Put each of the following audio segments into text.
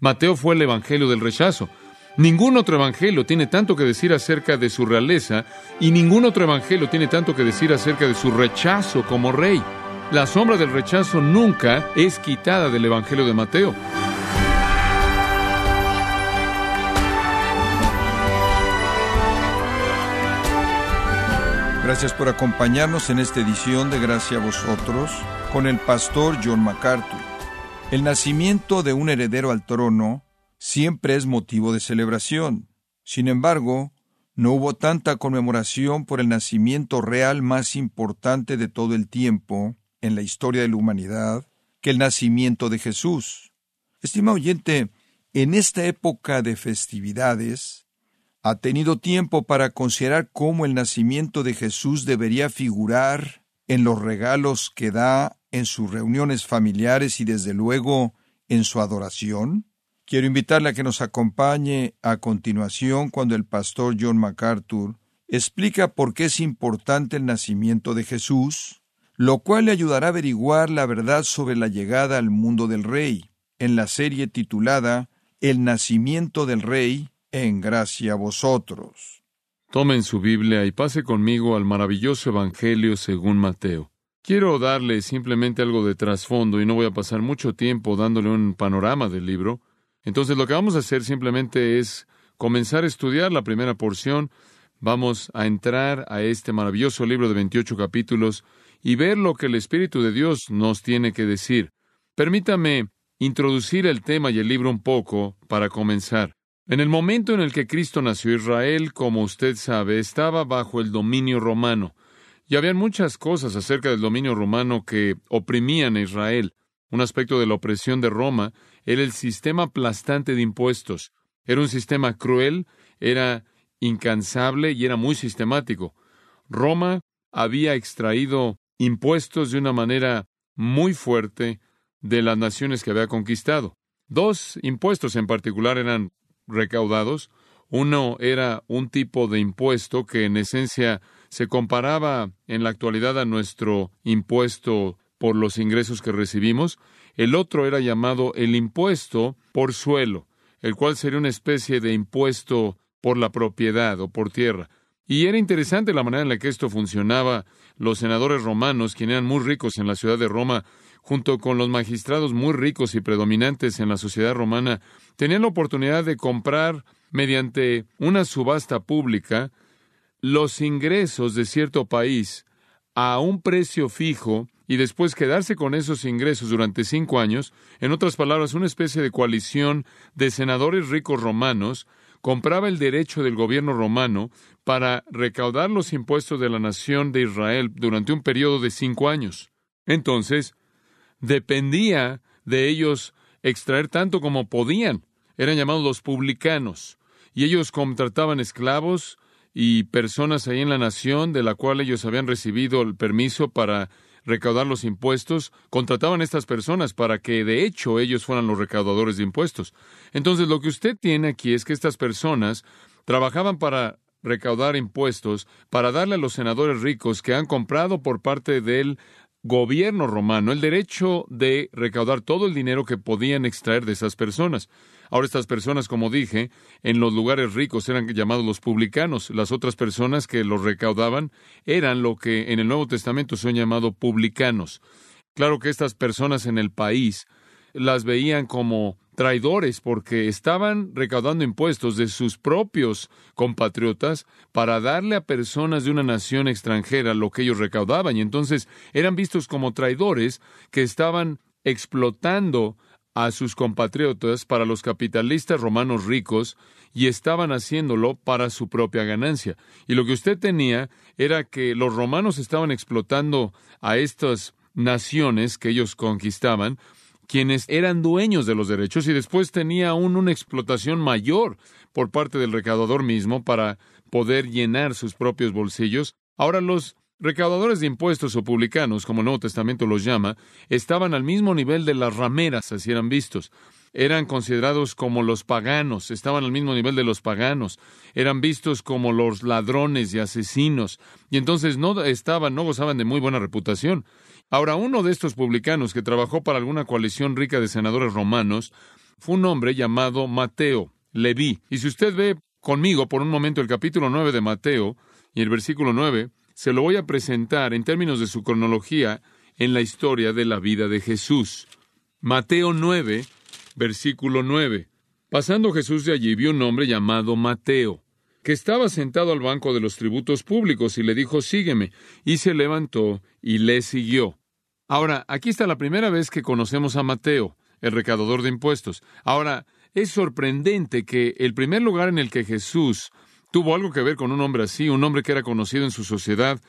Mateo fue el evangelio del rechazo. Ningún otro evangelio tiene tanto que decir acerca de su realeza y ningún otro evangelio tiene tanto que decir acerca de su rechazo como rey. La sombra del rechazo nunca es quitada del evangelio de Mateo. Gracias por acompañarnos en esta edición de Gracia a vosotros con el pastor John MacArthur. El nacimiento de un heredero al trono siempre es motivo de celebración. Sin embargo, no hubo tanta conmemoración por el nacimiento real más importante de todo el tiempo en la historia de la humanidad que el nacimiento de Jesús. Estimado oyente, en esta época de festividades, ha tenido tiempo para considerar cómo el nacimiento de Jesús debería figurar en los regalos que da en sus reuniones familiares y desde luego en su adoración? Quiero invitarle a que nos acompañe a continuación cuando el pastor John MacArthur explica por qué es importante el nacimiento de Jesús, lo cual le ayudará a averiguar la verdad sobre la llegada al mundo del Rey, en la serie titulada El nacimiento del Rey, en gracia a vosotros. Tomen su Biblia y pase conmigo al maravilloso Evangelio según Mateo. Quiero darle simplemente algo de trasfondo y no voy a pasar mucho tiempo dándole un panorama del libro. Entonces lo que vamos a hacer simplemente es comenzar a estudiar la primera porción. Vamos a entrar a este maravilloso libro de 28 capítulos y ver lo que el Espíritu de Dios nos tiene que decir. Permítame introducir el tema y el libro un poco para comenzar. En el momento en el que Cristo nació, Israel, como usted sabe, estaba bajo el dominio romano. Y habían muchas cosas acerca del dominio romano que oprimían a Israel. Un aspecto de la opresión de Roma era el sistema aplastante de impuestos. Era un sistema cruel, era incansable y era muy sistemático. Roma había extraído impuestos de una manera muy fuerte de las naciones que había conquistado. Dos impuestos en particular eran recaudados. Uno era un tipo de impuesto que en esencia se comparaba en la actualidad a nuestro impuesto por los ingresos que recibimos. El otro era llamado el impuesto por suelo, el cual sería una especie de impuesto por la propiedad o por tierra. Y era interesante la manera en la que esto funcionaba. Los senadores romanos, quienes eran muy ricos en la ciudad de Roma, junto con los magistrados muy ricos y predominantes en la sociedad romana, tenían la oportunidad de comprar mediante una subasta pública los ingresos de cierto país a un precio fijo y después quedarse con esos ingresos durante cinco años, en otras palabras, una especie de coalición de senadores ricos romanos, compraba el derecho del gobierno romano para recaudar los impuestos de la nación de Israel durante un periodo de cinco años. Entonces, dependía de ellos extraer tanto como podían. Eran llamados los publicanos. Y ellos contrataban esclavos y personas ahí en la nación de la cual ellos habían recibido el permiso para recaudar los impuestos, contrataban a estas personas para que de hecho ellos fueran los recaudadores de impuestos. Entonces lo que usted tiene aquí es que estas personas trabajaban para recaudar impuestos, para darle a los senadores ricos que han comprado por parte de él gobierno romano el derecho de recaudar todo el dinero que podían extraer de esas personas. Ahora estas personas, como dije, en los lugares ricos eran llamados los publicanos. Las otras personas que los recaudaban eran lo que en el Nuevo Testamento son llamados publicanos. Claro que estas personas en el país las veían como traidores porque estaban recaudando impuestos de sus propios compatriotas para darle a personas de una nación extranjera lo que ellos recaudaban y entonces eran vistos como traidores que estaban explotando a sus compatriotas para los capitalistas romanos ricos y estaban haciéndolo para su propia ganancia. Y lo que usted tenía era que los romanos estaban explotando a estas naciones que ellos conquistaban quienes eran dueños de los derechos y después tenía aún una explotación mayor por parte del recaudador mismo para poder llenar sus propios bolsillos. Ahora los recaudadores de impuestos o publicanos, como el Nuevo Testamento los llama, estaban al mismo nivel de las rameras, así eran vistos. Eran considerados como los paganos, estaban al mismo nivel de los paganos, eran vistos como los ladrones y asesinos, y entonces no estaban, no gozaban de muy buena reputación. Ahora, uno de estos publicanos que trabajó para alguna coalición rica de senadores romanos fue un hombre llamado Mateo, Leví. Y si usted ve conmigo por un momento el capítulo 9 de Mateo y el versículo 9, se lo voy a presentar en términos de su cronología en la historia de la vida de Jesús. Mateo 9, versículo 9. Pasando Jesús de allí, vio un hombre llamado Mateo, que estaba sentado al banco de los tributos públicos y le dijo, sígueme, y se levantó y le siguió. Ahora, aquí está la primera vez que conocemos a Mateo, el recaudador de impuestos. Ahora, es sorprendente que el primer lugar en el que Jesús tuvo algo que ver con un hombre así, un hombre que era conocido en su sociedad,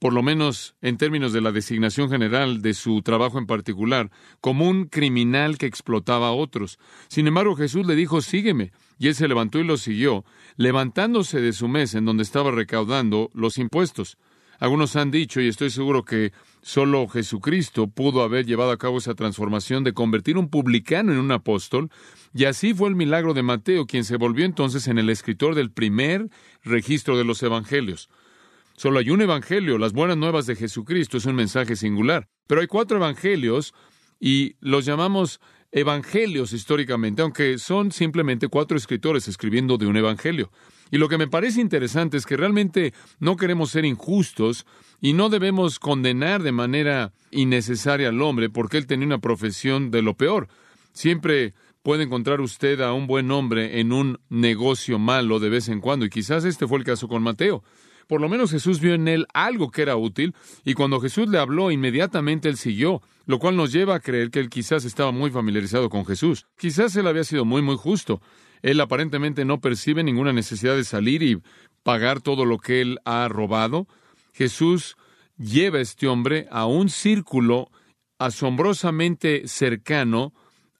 por lo menos en términos de la designación general de su trabajo en particular, como un criminal que explotaba a otros. Sin embargo, Jesús le dijo, sígueme, y él se levantó y lo siguió, levantándose de su mesa en donde estaba recaudando los impuestos. Algunos han dicho, y estoy seguro que solo Jesucristo pudo haber llevado a cabo esa transformación de convertir un publicano en un apóstol, y así fue el milagro de Mateo, quien se volvió entonces en el escritor del primer registro de los evangelios. Solo hay un evangelio, las buenas nuevas de Jesucristo es un mensaje singular, pero hay cuatro evangelios y los llamamos evangelios históricamente, aunque son simplemente cuatro escritores escribiendo de un evangelio. Y lo que me parece interesante es que realmente no queremos ser injustos y no debemos condenar de manera innecesaria al hombre porque él tenía una profesión de lo peor. Siempre puede encontrar usted a un buen hombre en un negocio malo de vez en cuando, y quizás este fue el caso con Mateo. Por lo menos Jesús vio en él algo que era útil, y cuando Jesús le habló, inmediatamente él siguió, lo cual nos lleva a creer que él quizás estaba muy familiarizado con Jesús. Quizás él había sido muy, muy justo. Él aparentemente no percibe ninguna necesidad de salir y pagar todo lo que él ha robado. Jesús lleva a este hombre a un círculo asombrosamente cercano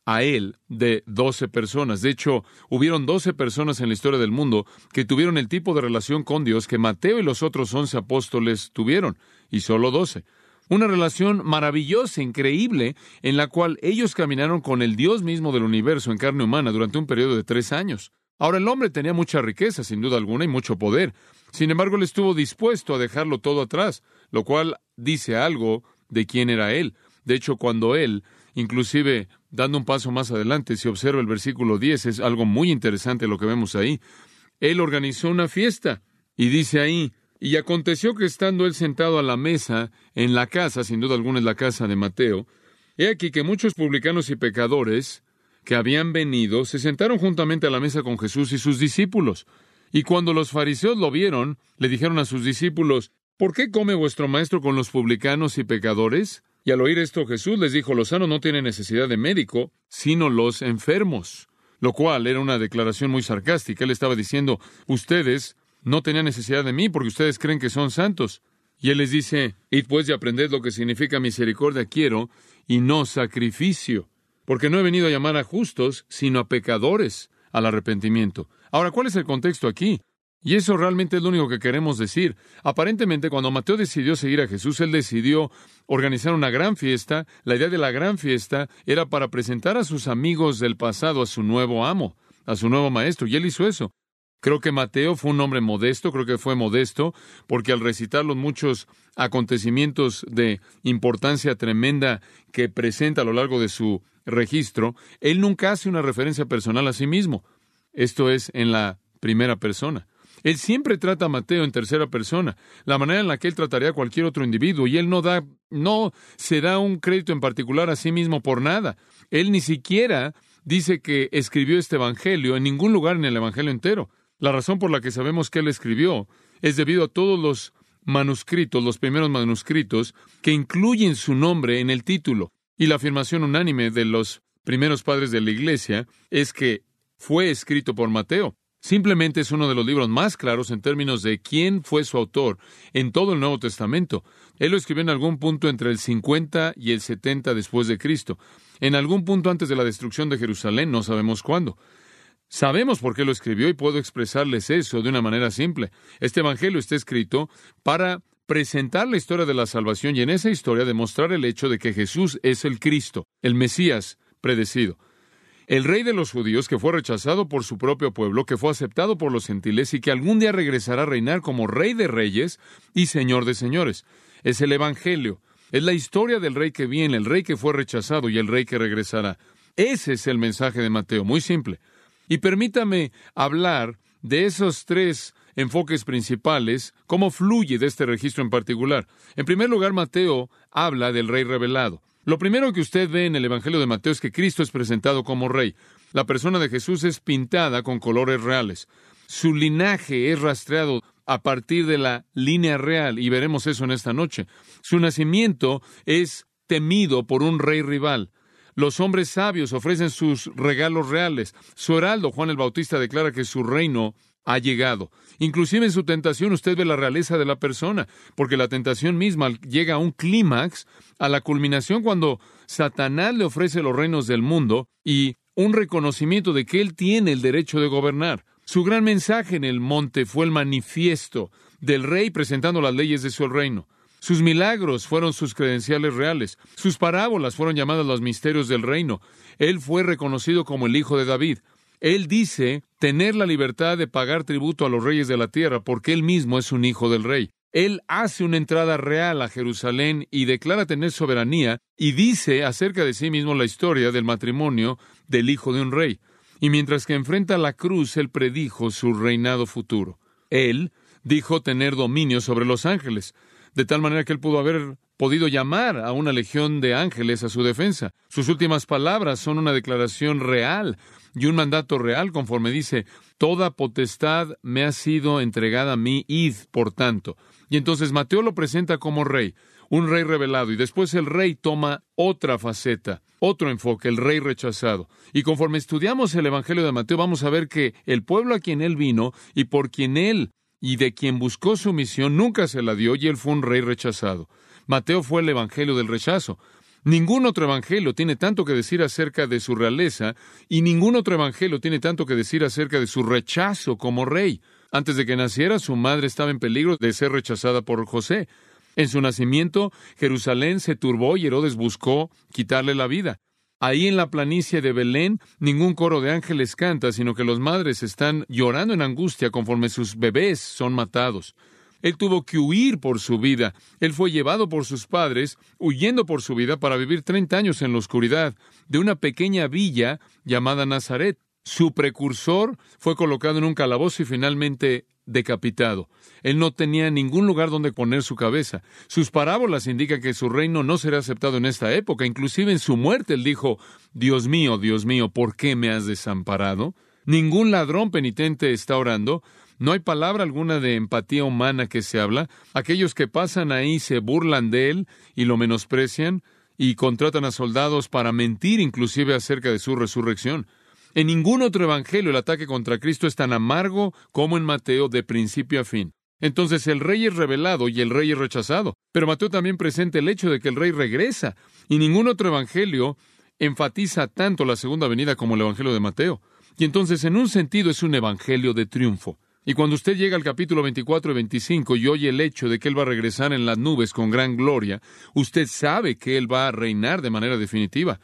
a él de doce personas. De hecho, hubieron doce personas en la historia del mundo que tuvieron el tipo de relación con Dios que Mateo y los otros once apóstoles tuvieron, y solo doce. Una relación maravillosa, increíble, en la cual ellos caminaron con el Dios mismo del universo en carne humana durante un periodo de tres años. Ahora el hombre tenía mucha riqueza, sin duda alguna, y mucho poder. Sin embargo, él estuvo dispuesto a dejarlo todo atrás, lo cual dice algo de quién era él. De hecho, cuando él, inclusive Dando un paso más adelante, si observa el versículo 10, es algo muy interesante lo que vemos ahí. Él organizó una fiesta y dice ahí, y aconteció que estando él sentado a la mesa en la casa, sin duda alguna es la casa de Mateo, he aquí que muchos publicanos y pecadores que habían venido se sentaron juntamente a la mesa con Jesús y sus discípulos. Y cuando los fariseos lo vieron, le dijeron a sus discípulos, ¿Por qué come vuestro maestro con los publicanos y pecadores? Y al oír esto Jesús les dijo, los sanos no tienen necesidad de médico, sino los enfermos. Lo cual era una declaración muy sarcástica. Él estaba diciendo, ustedes no tenían necesidad de mí porque ustedes creen que son santos. Y él les dice, id pues y aprended lo que significa misericordia quiero y no sacrificio. Porque no he venido a llamar a justos, sino a pecadores al arrepentimiento. Ahora, ¿cuál es el contexto aquí? Y eso realmente es lo único que queremos decir. Aparentemente, cuando Mateo decidió seguir a Jesús, él decidió organizar una gran fiesta. La idea de la gran fiesta era para presentar a sus amigos del pasado a su nuevo amo, a su nuevo maestro, y él hizo eso. Creo que Mateo fue un hombre modesto, creo que fue modesto, porque al recitar los muchos acontecimientos de importancia tremenda que presenta a lo largo de su registro, él nunca hace una referencia personal a sí mismo. Esto es en la primera persona. Él siempre trata a Mateo en tercera persona, la manera en la que él trataría a cualquier otro individuo, y él no da, no se da un crédito en particular a sí mismo por nada. Él ni siquiera dice que escribió este evangelio en ningún lugar en el evangelio entero. La razón por la que sabemos que él escribió es debido a todos los manuscritos, los primeros manuscritos, que incluyen su nombre en el título. Y la afirmación unánime de los primeros padres de la Iglesia es que fue escrito por Mateo. Simplemente es uno de los libros más claros en términos de quién fue su autor en todo el Nuevo Testamento. Él lo escribió en algún punto entre el 50 y el 70 después de Cristo. En algún punto antes de la destrucción de Jerusalén, no sabemos cuándo. Sabemos por qué lo escribió y puedo expresarles eso de una manera simple. Este Evangelio está escrito para presentar la historia de la salvación y en esa historia demostrar el hecho de que Jesús es el Cristo, el Mesías predecido el rey de los judíos que fue rechazado por su propio pueblo, que fue aceptado por los gentiles y que algún día regresará a reinar como rey de reyes y señor de señores. Es el Evangelio. Es la historia del rey que viene, el rey que fue rechazado y el rey que regresará. Ese es el mensaje de Mateo, muy simple. Y permítame hablar de esos tres enfoques principales, cómo fluye de este registro en particular. En primer lugar, Mateo habla del rey revelado. Lo primero que usted ve en el Evangelio de Mateo es que Cristo es presentado como rey. La persona de Jesús es pintada con colores reales. Su linaje es rastreado a partir de la línea real, y veremos eso en esta noche. Su nacimiento es temido por un rey rival. Los hombres sabios ofrecen sus regalos reales. Su heraldo, Juan el Bautista, declara que su reino ha llegado. Inclusive en su tentación usted ve la realeza de la persona, porque la tentación misma llega a un clímax, a la culminación cuando Satanás le ofrece los reinos del mundo y un reconocimiento de que él tiene el derecho de gobernar. Su gran mensaje en el monte fue el manifiesto del rey presentando las leyes de su reino. Sus milagros fueron sus credenciales reales. Sus parábolas fueron llamadas los misterios del reino. Él fue reconocido como el Hijo de David. Él dice tener la libertad de pagar tributo a los reyes de la tierra porque él mismo es un hijo del rey. Él hace una entrada real a Jerusalén y declara tener soberanía y dice acerca de sí mismo la historia del matrimonio del hijo de un rey y mientras que enfrenta la cruz, él predijo su reinado futuro. Él dijo tener dominio sobre los ángeles, de tal manera que él pudo haber podido llamar a una legión de ángeles a su defensa. Sus últimas palabras son una declaración real y un mandato real, conforme dice, Toda potestad me ha sido entregada a mí, id, por tanto. Y entonces Mateo lo presenta como rey un rey revelado, y después el rey toma otra faceta, otro enfoque, el rey rechazado. Y conforme estudiamos el Evangelio de Mateo, vamos a ver que el pueblo a quien él vino y por quien él y de quien buscó su misión nunca se la dio y él fue un rey rechazado. Mateo fue el Evangelio del rechazo. Ningún otro evangelio tiene tanto que decir acerca de su realeza y ningún otro evangelio tiene tanto que decir acerca de su rechazo como rey. Antes de que naciera, su madre estaba en peligro de ser rechazada por José. En su nacimiento, Jerusalén se turbó y Herodes buscó quitarle la vida. Ahí en la planicie de Belén, ningún coro de ángeles canta, sino que los madres están llorando en angustia conforme sus bebés son matados. Él tuvo que huir por su vida. Él fue llevado por sus padres, huyendo por su vida para vivir treinta años en la oscuridad de una pequeña villa llamada Nazaret. Su precursor fue colocado en un calabozo y finalmente decapitado. Él no tenía ningún lugar donde poner su cabeza. Sus parábolas indican que su reino no será aceptado en esta época. Inclusive en su muerte él dijo, Dios mío, Dios mío, ¿por qué me has desamparado? Ningún ladrón penitente está orando. No hay palabra alguna de empatía humana que se habla. Aquellos que pasan ahí se burlan de él y lo menosprecian y contratan a soldados para mentir inclusive acerca de su resurrección. En ningún otro evangelio el ataque contra Cristo es tan amargo como en Mateo de principio a fin. Entonces el rey es revelado y el rey es rechazado. Pero Mateo también presenta el hecho de que el rey regresa. Y ningún otro evangelio enfatiza tanto la segunda venida como el evangelio de Mateo. Y entonces en un sentido es un evangelio de triunfo. Y cuando usted llega al capítulo 24 y 25 y oye el hecho de que Él va a regresar en las nubes con gran gloria, usted sabe que Él va a reinar de manera definitiva.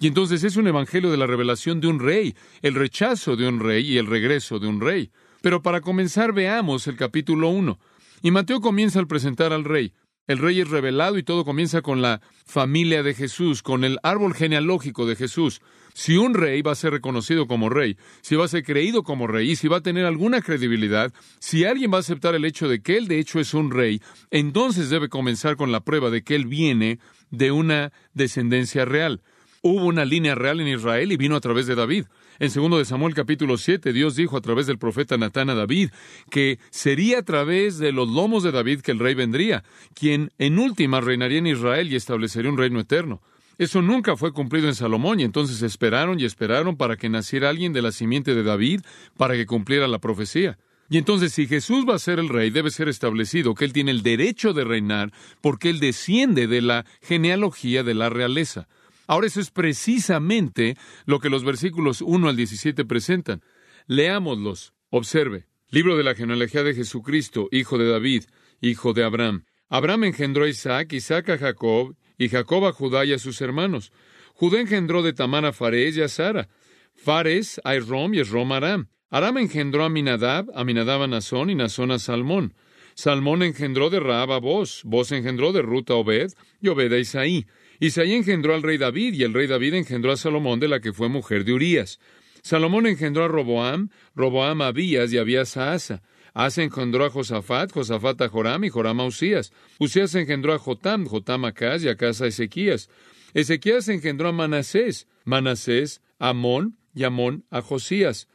Y entonces es un evangelio de la revelación de un rey, el rechazo de un rey y el regreso de un rey. Pero para comenzar veamos el capítulo 1. Y Mateo comienza al presentar al rey. El rey es revelado y todo comienza con la familia de Jesús, con el árbol genealógico de Jesús. Si un rey va a ser reconocido como rey, si va a ser creído como rey y si va a tener alguna credibilidad, si alguien va a aceptar el hecho de que él de hecho es un rey, entonces debe comenzar con la prueba de que él viene de una descendencia real. Hubo una línea real en Israel y vino a través de David. En segundo de Samuel capítulo 7, Dios dijo a través del profeta Natán a David que sería a través de los lomos de David que el rey vendría, quien en última reinaría en Israel y establecería un reino eterno. Eso nunca fue cumplido en Salomón y entonces esperaron y esperaron para que naciera alguien de la simiente de David para que cumpliera la profecía. Y entonces si Jesús va a ser el rey, debe ser establecido que él tiene el derecho de reinar porque él desciende de la genealogía de la realeza. Ahora eso es precisamente lo que los versículos 1 al 17 presentan. Leámoslos. Observe. Libro de la genealogía de Jesucristo, hijo de David, hijo de Abraham. Abraham engendró a Isaac, Isaac a Jacob, y Jacob a Judá y a sus hermanos. Judá engendró de Tamar a Fares y a Sara. Fares a Esrom y Esrom a Aram. Aram engendró a Minadab, a Minadab a Nazón y Nazón a Salmón. Salmón engendró de Raab a Boz, Boz engendró de Ruta a Obed y Obed a Isaí. Isaí engendró al rey David y el rey David engendró a Salomón de la que fue mujer de Urías. Salomón engendró a Roboam, Roboam a Abías y Abías a Asa. Asa engendró a Josafat, Josafat a Joram y Joram a Usías. Usías engendró a Jotam, Jotam a Acaz y Acaz a Ezequías. Ezequías engendró a Manasés, Manasés a Amón y Amón a Josías.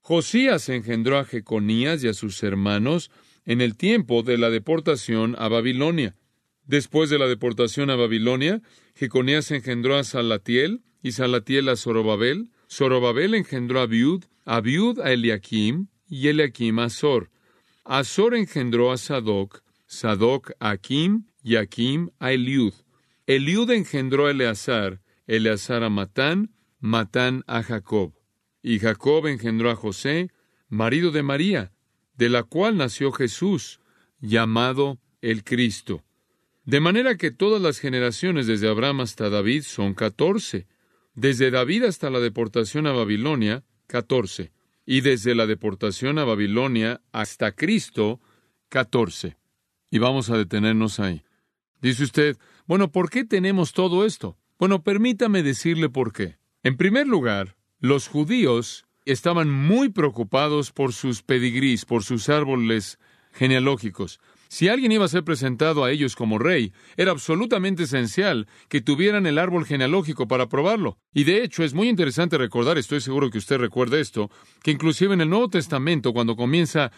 Josías engendró a Jeconías y a sus hermanos en el tiempo de la deportación a Babilonia. Después de la deportación a Babilonia, Jeconías engendró a Salatiel y Salatiel a Zorobabel. Zorobabel engendró a Abiud, Abiud a Eliakim y Eliakim a Azor. Azor engendró a Sadoc, Sadoc a Akim y Akim a Eliud. Eliud engendró a Eleazar, Eleazar a Matán, Matán a Jacob. Y Jacob engendró a José, marido de María, de la cual nació Jesús, llamado el Cristo. De manera que todas las generaciones desde Abraham hasta David son catorce. Desde David hasta la deportación a Babilonia, catorce. Y desde la deportación a Babilonia hasta Cristo, catorce. Y vamos a detenernos ahí. Dice usted, bueno, ¿por qué tenemos todo esto? Bueno, permítame decirle por qué. En primer lugar, los judíos estaban muy preocupados por sus pedigrís, por sus árboles genealógicos. Si alguien iba a ser presentado a ellos como rey, era absolutamente esencial que tuvieran el árbol genealógico para probarlo. Y de hecho es muy interesante recordar, estoy seguro que usted recuerda esto, que inclusive en el Nuevo Testamento, cuando comienza,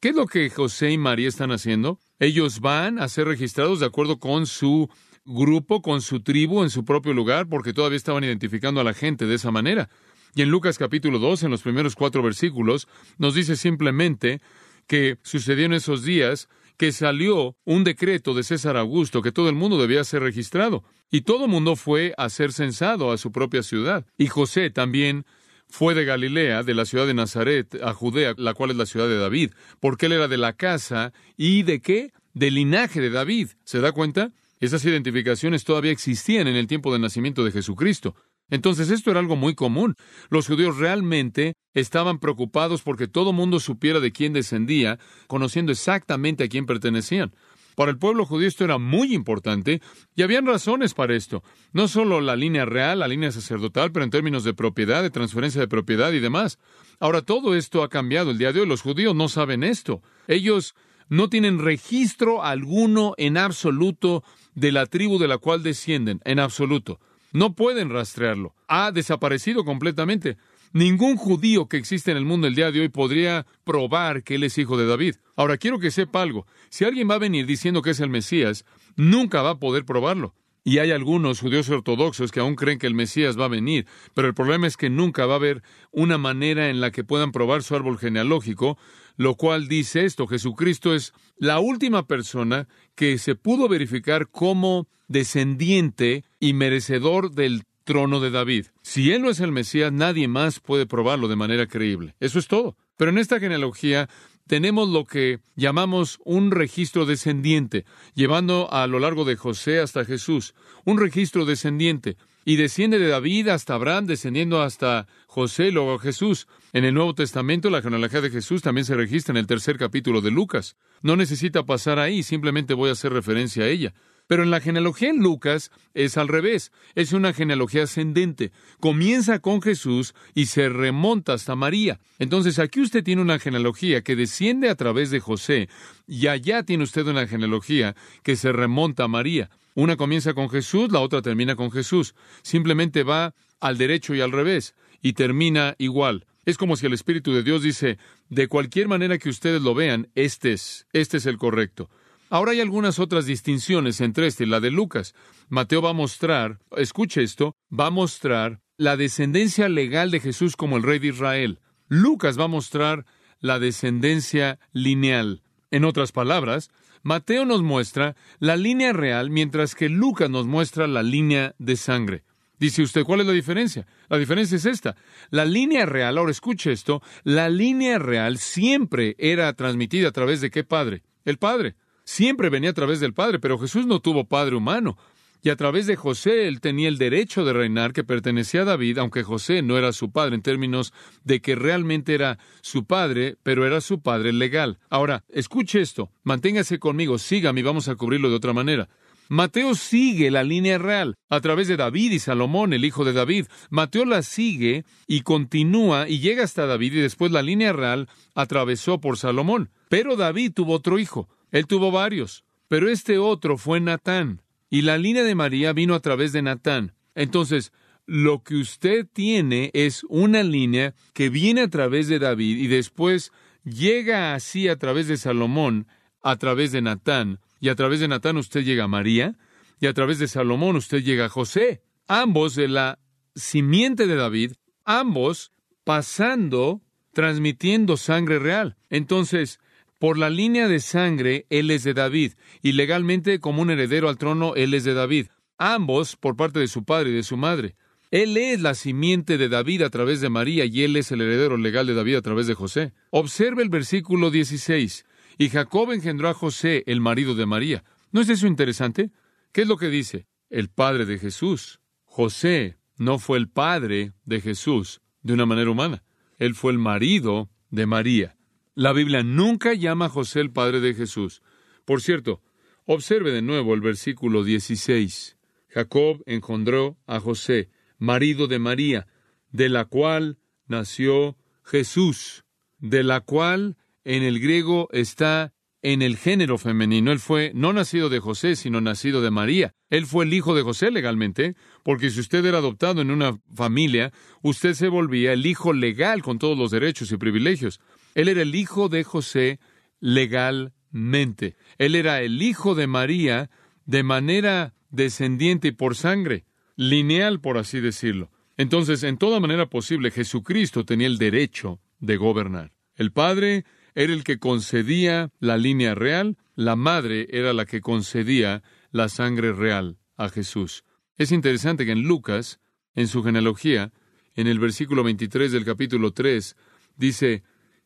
¿qué es lo que José y María están haciendo? Ellos van a ser registrados de acuerdo con su grupo, con su tribu en su propio lugar, porque todavía estaban identificando a la gente de esa manera. Y en Lucas capítulo 2, en los primeros cuatro versículos, nos dice simplemente que sucedió en esos días que salió un decreto de César Augusto que todo el mundo debía ser registrado. Y todo el mundo fue a ser censado a su propia ciudad. Y José también fue de Galilea, de la ciudad de Nazaret, a Judea, la cual es la ciudad de David, porque él era de la casa y de qué? Del linaje de David. ¿Se da cuenta? Esas identificaciones todavía existían en el tiempo del nacimiento de Jesucristo. Entonces esto era algo muy común. Los judíos realmente estaban preocupados porque todo mundo supiera de quién descendía, conociendo exactamente a quién pertenecían. Para el pueblo judío esto era muy importante y habían razones para esto. No solo la línea real, la línea sacerdotal, pero en términos de propiedad, de transferencia de propiedad y demás. Ahora todo esto ha cambiado. El día de hoy los judíos no saben esto. Ellos no tienen registro alguno en absoluto de la tribu de la cual descienden, en absoluto. No pueden rastrearlo. Ha desaparecido completamente. Ningún judío que existe en el mundo el día de hoy podría probar que él es hijo de David. Ahora quiero que sepa algo. Si alguien va a venir diciendo que es el Mesías, nunca va a poder probarlo. Y hay algunos judíos ortodoxos que aún creen que el Mesías va a venir, pero el problema es que nunca va a haber una manera en la que puedan probar su árbol genealógico, lo cual dice esto, Jesucristo es la última persona que se pudo verificar como descendiente y merecedor del trono de David. Si él no es el Mesías, nadie más puede probarlo de manera creíble. Eso es todo. Pero en esta genealogía tenemos lo que llamamos un registro descendiente, llevando a lo largo de José hasta Jesús, un registro descendiente, y desciende de David hasta Abraham, descendiendo hasta José, luego Jesús. En el Nuevo Testamento, la genealogía de Jesús también se registra en el tercer capítulo de Lucas. No necesita pasar ahí, simplemente voy a hacer referencia a ella. Pero en la genealogía en Lucas es al revés, es una genealogía ascendente. Comienza con Jesús y se remonta hasta María. Entonces aquí usted tiene una genealogía que desciende a través de José y allá tiene usted una genealogía que se remonta a María. Una comienza con Jesús, la otra termina con Jesús. Simplemente va al derecho y al revés y termina igual. Es como si el Espíritu de Dios dice, de cualquier manera que ustedes lo vean, este es, este es el correcto. Ahora hay algunas otras distinciones entre este y la de Lucas. Mateo va a mostrar, escuche esto, va a mostrar la descendencia legal de Jesús como el rey de Israel. Lucas va a mostrar la descendencia lineal. En otras palabras, Mateo nos muestra la línea real, mientras que Lucas nos muestra la línea de sangre. Dice usted, ¿cuál es la diferencia? La diferencia es esta. La línea real, ahora escuche esto, la línea real siempre era transmitida a través de qué padre? El Padre siempre venía a través del Padre, pero Jesús no tuvo Padre humano. Y a través de José él tenía el derecho de reinar que pertenecía a David, aunque José no era su padre en términos de que realmente era su padre, pero era su padre legal. Ahora, escuche esto, manténgase conmigo, sígame y vamos a cubrirlo de otra manera. Mateo sigue la línea real a través de David y Salomón, el hijo de David. Mateo la sigue y continúa y llega hasta David y después la línea real atravesó por Salomón. Pero David tuvo otro hijo. Él tuvo varios. Pero este otro fue Natán. Y la línea de María vino a través de Natán. Entonces, lo que usted tiene es una línea que viene a través de David y después llega así a través de Salomón, a través de Natán, y a través de Natán usted llega a María, y a través de Salomón usted llega a José, ambos de la simiente de David, ambos pasando, transmitiendo sangre real. Entonces, por la línea de sangre, él es de David, y legalmente como un heredero al trono, él es de David. Ambos por parte de su padre y de su madre. Él es la simiente de David a través de María y él es el heredero legal de David a través de José. Observe el versículo 16. Y Jacob engendró a José, el marido de María. ¿No es eso interesante? ¿Qué es lo que dice? El padre de Jesús. José no fue el padre de Jesús de una manera humana. Él fue el marido de María. La Biblia nunca llama a José el padre de Jesús. Por cierto, observe de nuevo el versículo 16. Jacob engendró a José, marido de María, de la cual nació Jesús, de la cual en el griego está en el género femenino. Él fue no nacido de José, sino nacido de María. Él fue el hijo de José legalmente, porque si usted era adoptado en una familia, usted se volvía el hijo legal con todos los derechos y privilegios. Él era el hijo de José legalmente. Él era el hijo de María de manera descendiente y por sangre lineal, por así decirlo. Entonces, en toda manera posible, Jesucristo tenía el derecho de gobernar. El Padre era el que concedía la línea real, la Madre era la que concedía la sangre real a Jesús. Es interesante que en Lucas, en su genealogía, en el versículo 23 del capítulo 3, dice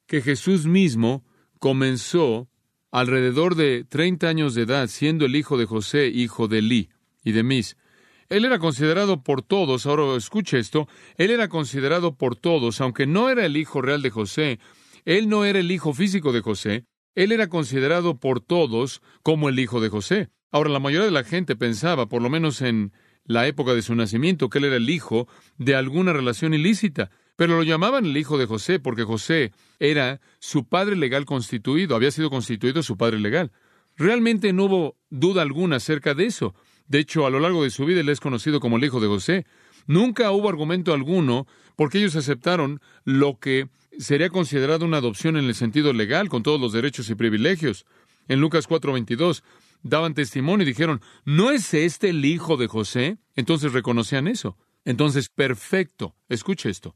que Jesús mismo comenzó alrededor de 30 años de edad, siendo el hijo de José, hijo de Elí y de Mis, él era considerado por todos, ahora escuche esto, él era considerado por todos, aunque no era el hijo real de José, él no era el hijo físico de José, él era considerado por todos como el hijo de José. Ahora, la mayoría de la gente pensaba, por lo menos en la época de su nacimiento, que él era el hijo de alguna relación ilícita, pero lo llamaban el hijo de José porque José era su padre legal constituido, había sido constituido su padre legal. Realmente no hubo duda alguna acerca de eso. De hecho, a lo largo de su vida él es conocido como el hijo de José. Nunca hubo argumento alguno porque ellos aceptaron lo que sería considerado una adopción en el sentido legal, con todos los derechos y privilegios. En Lucas 4:22 daban testimonio y dijeron, ¿no es este el hijo de José? Entonces reconocían eso. Entonces, perfecto. Escuche esto.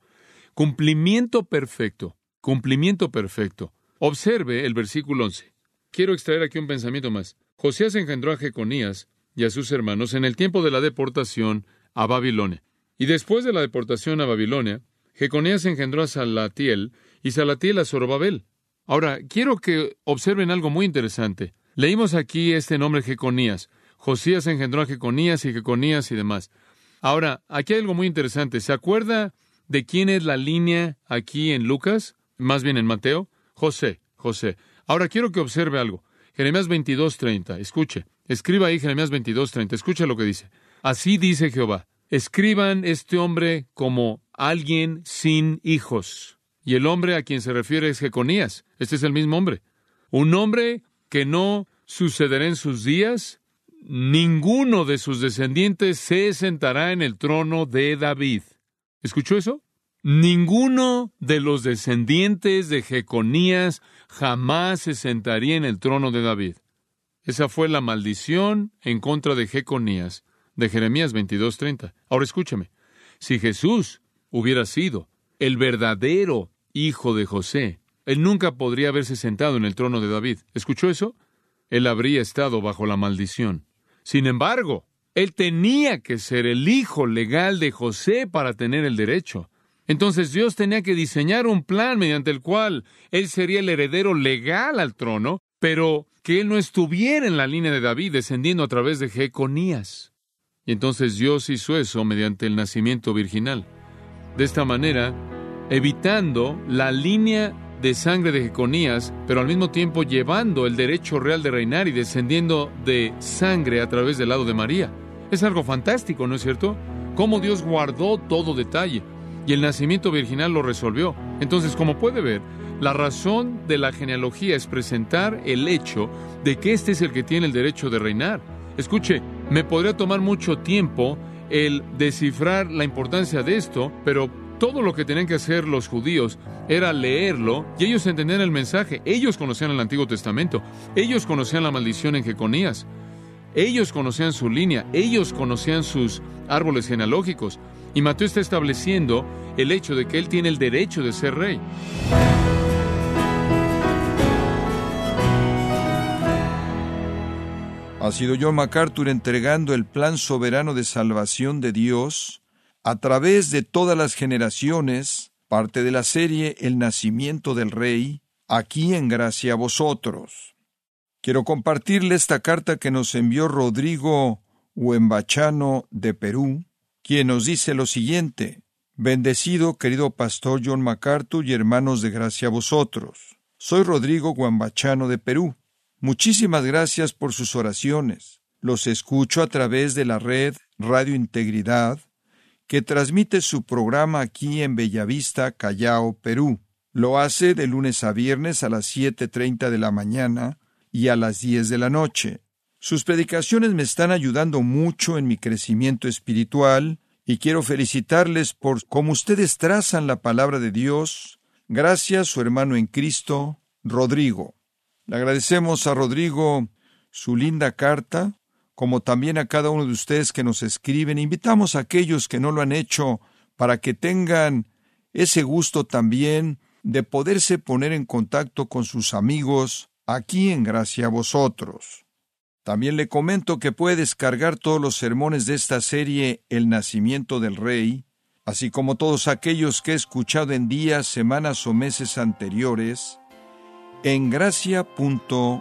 Cumplimiento perfecto. Cumplimiento perfecto. Observe el versículo 11. Quiero extraer aquí un pensamiento más. Josías engendró a Jeconías y a sus hermanos en el tiempo de la deportación a Babilonia. Y después de la deportación a Babilonia, Jeconías engendró a Salatiel y Salatiel a Zorobabel. Ahora, quiero que observen algo muy interesante. Leímos aquí este nombre Jeconías. Josías engendró a Jeconías y Jeconías y demás. Ahora, aquí hay algo muy interesante. ¿Se acuerda de quién es la línea aquí en Lucas? Más bien en Mateo. José, José. Ahora quiero que observe algo. Jeremías 22:30. Escuche. Escriba ahí Jeremías 22:30. Escucha lo que dice. Así dice Jehová. Escriban este hombre como alguien sin hijos. Y el hombre a quien se refiere es Jeconías. Este es el mismo hombre. Un hombre que no sucederá en sus días. Ninguno de sus descendientes se sentará en el trono de David. ¿Escuchó eso? Ninguno de los descendientes de Jeconías jamás se sentaría en el trono de David. Esa fue la maldición en contra de Jeconías de Jeremías 22:30. Ahora escúchame. Si Jesús hubiera sido el verdadero hijo de José, él nunca podría haberse sentado en el trono de David. ¿Escuchó eso? Él habría estado bajo la maldición. Sin embargo, él tenía que ser el hijo legal de José para tener el derecho. Entonces Dios tenía que diseñar un plan mediante el cual él sería el heredero legal al trono, pero que él no estuviera en la línea de David descendiendo a través de Jeconías. Y entonces Dios hizo eso mediante el nacimiento virginal. De esta manera, evitando la línea de sangre de Jeconías, pero al mismo tiempo llevando el derecho real de reinar y descendiendo de sangre a través del lado de María. Es algo fantástico, ¿no es cierto? Cómo Dios guardó todo detalle y el nacimiento virginal lo resolvió. Entonces, como puede ver, la razón de la genealogía es presentar el hecho de que este es el que tiene el derecho de reinar. Escuche, me podría tomar mucho tiempo el descifrar la importancia de esto, pero todo lo que tenían que hacer los judíos era leerlo y ellos entendían el mensaje. Ellos conocían el Antiguo Testamento, ellos conocían la maldición en Jeconías, ellos conocían su línea, ellos conocían sus árboles genealógicos. Y Mateo está estableciendo el hecho de que él tiene el derecho de ser rey. Ha sido John MacArthur entregando el plan soberano de salvación de Dios a través de todas las generaciones, parte de la serie El nacimiento del rey, aquí en gracia a vosotros. Quiero compartirle esta carta que nos envió Rodrigo Huembachano de Perú, quien nos dice lo siguiente. Bendecido, querido pastor John MacArthur y hermanos de gracia a vosotros. Soy Rodrigo Guambachano de Perú. Muchísimas gracias por sus oraciones. Los escucho a través de la red Radio Integridad, que transmite su programa aquí en Bellavista, Callao, Perú. Lo hace de lunes a viernes a las 7.30 de la mañana y a las 10 de la noche. Sus predicaciones me están ayudando mucho en mi crecimiento espiritual y quiero felicitarles por cómo ustedes trazan la palabra de Dios. Gracias, su hermano en Cristo, Rodrigo. Le agradecemos a Rodrigo su linda carta, como también a cada uno de ustedes que nos escriben. Invitamos a aquellos que no lo han hecho para que tengan ese gusto también de poderse poner en contacto con sus amigos aquí en Gracia a vosotros. También le comento que puede descargar todos los sermones de esta serie El nacimiento del rey, así como todos aquellos que he escuchado en días, semanas o meses anteriores, en gracia.org.